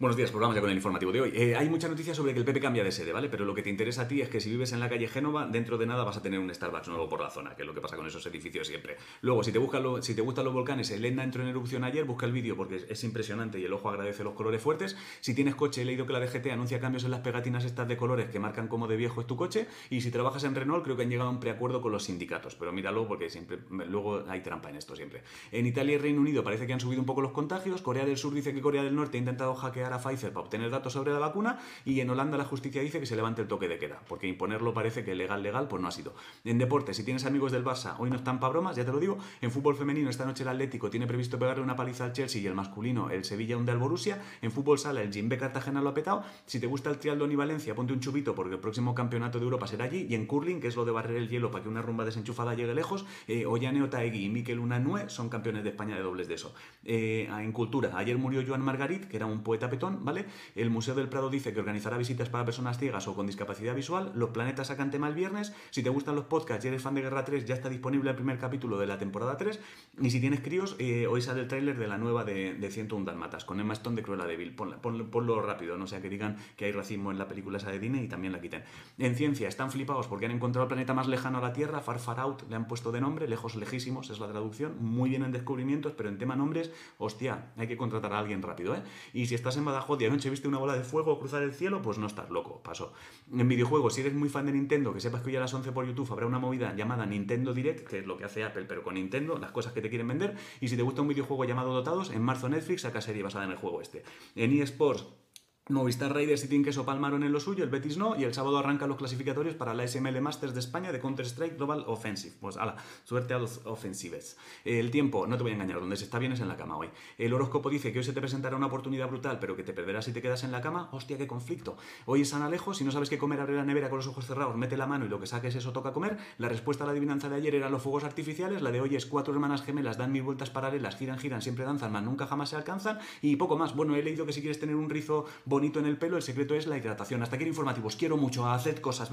Buenos días, programa ya con el informativo de hoy. Eh, hay mucha noticia sobre que el PP cambia de sede, ¿vale? Pero lo que te interesa a ti es que si vives en la calle Génova, dentro de nada vas a tener un Starbucks nuevo por la zona, que es lo que pasa con esos edificios siempre. Luego, si te, busca lo- si te gustan los volcanes, el entró en erupción ayer, busca el vídeo porque es impresionante y el ojo agradece los colores fuertes. Si tienes coche, he leído que la DGT anuncia cambios en las pegatinas estas de colores que marcan cómo de viejo es tu coche. Y si trabajas en Renault, creo que han llegado a un preacuerdo con los sindicatos. Pero míralo porque siempre luego hay trampa en esto siempre. En Italia y Reino Unido parece que han subido un poco los contagios. Corea del Sur dice que Corea del Norte ha intentado hackear a Pfizer para obtener datos sobre la vacuna y en Holanda la justicia dice que se levante el toque de queda, porque imponerlo parece que legal, legal, pues no ha sido. En deporte, si tienes amigos del Barça, hoy no están para bromas, ya te lo digo. En fútbol femenino, esta noche el Atlético tiene previsto pegarle una paliza al Chelsea y el masculino, el Sevilla, un del Borussia. En fútbol sala, el Jimbe Cartagena lo ha petado. Si te gusta el triatlón y Valencia, ponte un chubito porque el próximo campeonato de Europa será allí. Y en curling, que es lo de barrer el hielo para que una rumba desenchufada llegue lejos, eh, Ollane Otaegui y Mikel Unanue son campeones de España de dobles de eso. Eh, en cultura, ayer murió Joan Margarit, que era un poeta ¿vale? El Museo del Prado dice que organizará visitas para personas ciegas o con discapacidad visual. Los planetas sacan tema el viernes. Si te gustan los podcasts y eres fan de Guerra 3, ya está disponible el primer capítulo de la temporada 3. Y si tienes críos, eh, hoy sale el tráiler de la nueva de, de 101 Dalmatas, con Emma Stone de Cruella de Vil. Ponla- ponlo, ponlo rápido, no sea que digan que hay racismo en la película esa de Disney y también la quiten. En ciencia, están flipados porque han encontrado el planeta más lejano a la Tierra, Far Far Out, le han puesto de nombre, lejos lejísimos es la traducción, muy bien en descubrimientos, pero en tema nombres, hostia, hay que contratar a alguien rápido, ¿eh? Y si estás en Badajoz y anoche viste una bola de fuego cruzar el cielo, pues no estás loco, pasó. En videojuegos, si eres muy fan de Nintendo, que sepas que hoy a las 11 por YouTube habrá una movida llamada Nintendo Direct, que es lo que hace Apple, pero con Nintendo, las cosas que te quieren vender. Y si te gusta un videojuego llamado Dotados, en marzo Netflix saca serie basada en el juego este. En eSports, Movistar Raiders y Queso palmaron en lo suyo, el Betis no, y el sábado arrancan los clasificatorios para la SML Masters de España de Counter-Strike Global Offensive. Pues ala, suerte a los offensives. El tiempo, no te voy a engañar, donde se está bien es en la cama hoy. El horóscopo dice que hoy se te presentará una oportunidad brutal, pero que te perderás si te quedas en la cama. Hostia, qué conflicto. Hoy es San Alejo, si no sabes qué comer, abre la nevera con los ojos cerrados, mete la mano y lo que saques eso toca comer. La respuesta a la adivinanza de ayer eran los fuegos artificiales, la de hoy es cuatro hermanas gemelas, dan mil vueltas paralelas, giran, giran, siempre danzan, mas nunca jamás se alcanzan, y poco más. Bueno, he leído que si quieres tener un rizo bonito en el pelo, el secreto es la hidratación. Hasta aquí el informativo. Os quiero mucho, haced cosas.